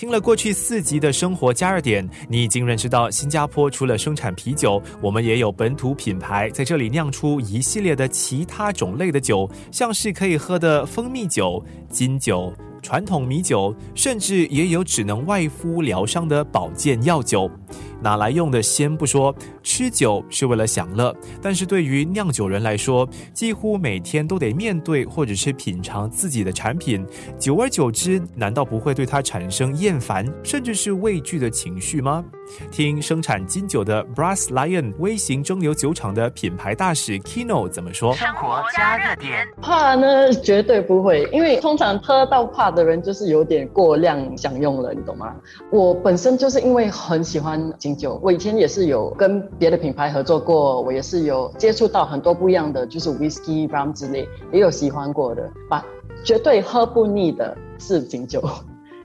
听了过去四集的生活加热点，你已经认识到新加坡除了生产啤酒，我们也有本土品牌在这里酿出一系列的其他种类的酒，像是可以喝的蜂蜜酒、金酒。传统米酒，甚至也有只能外敷疗伤的保健药酒。拿来用的先不说，吃酒是为了享乐，但是对于酿酒人来说，几乎每天都得面对或者是品尝自己的产品，久而久之，难道不会对他产生厌烦甚至是畏惧的情绪吗？听生产金酒的 Brass Lion 微型蒸馏酒厂的品牌大使 Kino 怎么说？生活加热点，怕呢？绝对不会，因为通常喝到怕的人就是有点过量享用了，你懂吗？我本身就是因为很喜欢。酒，我以前也是有跟别的品牌合作过，我也是有接触到很多不一样的，就是 whisky rum 之类，也有喜欢过的，把绝对喝不腻的是金酒。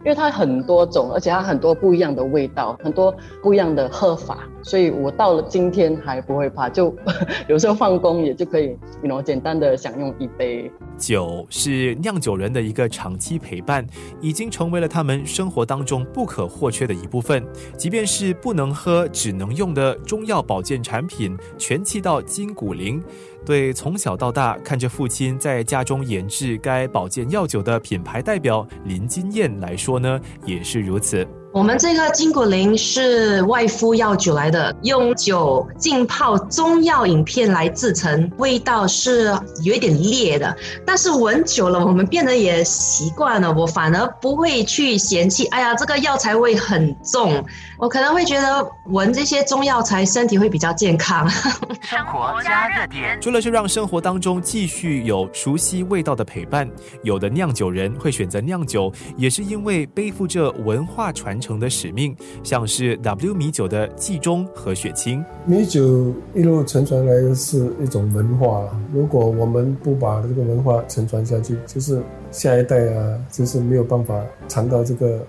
因为它很多种，而且它很多不一样的味道，很多不一样的喝法，所以我到了今天还不会怕，就 有时候放工也就可以，你 know 简单的享用一杯酒，是酿酒人的一个长期陪伴，已经成为了他们生活当中不可或缺的一部分。即便是不能喝、只能用的中药保健产品，全气到筋骨灵。对从小到大看着父亲在家中研制该保健药酒的品牌代表林金燕来说呢，也是如此。我们这个金骨灵是外敷药酒来的，用酒浸泡中药饮片来制成，味道是有一点烈的，但是闻久了，我们变得也习惯了，我反而不会去嫌弃。哎呀，这个药材味很重，我可能会觉得闻这些中药材身体会比较健康。生活加热点，除了是让生活当中继续有熟悉味道的陪伴，有的酿酒人会选择酿酒，也是因为背负着文化传承。成的使命，像是 W 米酒的季中和雪清。米酒一路承传来是一种文化，如果我们不把这个文化承传下去，就是下一代啊，就是没有办法尝到这个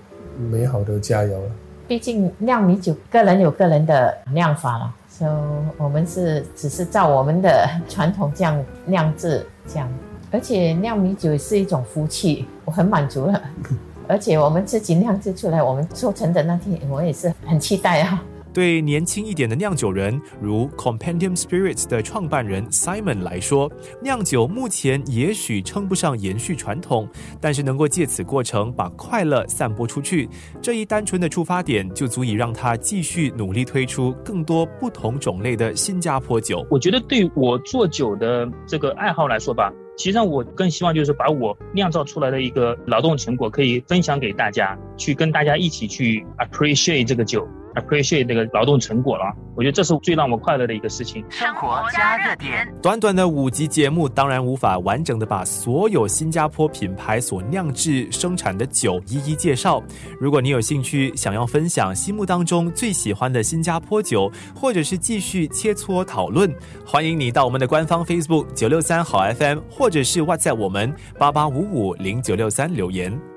美好的佳肴了。毕竟酿米酒，个人有个人的酿法了，所以我们是只是照我们的传统这样酿制这样，而且酿米酒是一种福气，我很满足了。而且我们自己酿制出来，我们做成的那天，我也是很期待啊。对年轻一点的酿酒人，如 Compendium Spirits 的创办人 Simon 来说，酿酒目前也许称不上延续传统，但是能够借此过程把快乐散播出去，这一单纯的出发点就足以让他继续努力推出更多不同种类的新加坡酒。我觉得对我做酒的这个爱好来说吧。实际上，我更希望就是把我酿造出来的一个劳动成果，可以分享给大家，去跟大家一起去 appreciate 这个酒。Appreciate 那个劳动成果了，我觉得这是最让我快乐的一个事情。生活加热点，短短的五集节目，当然无法完整的把所有新加坡品牌所酿制生产的酒一一介绍。如果你有兴趣，想要分享心目当中最喜欢的新加坡酒，或者是继续切磋讨论，欢迎你到我们的官方 Facebook 九六三好 FM，或者是 WhatsApp 我们八八五五零九六三留言。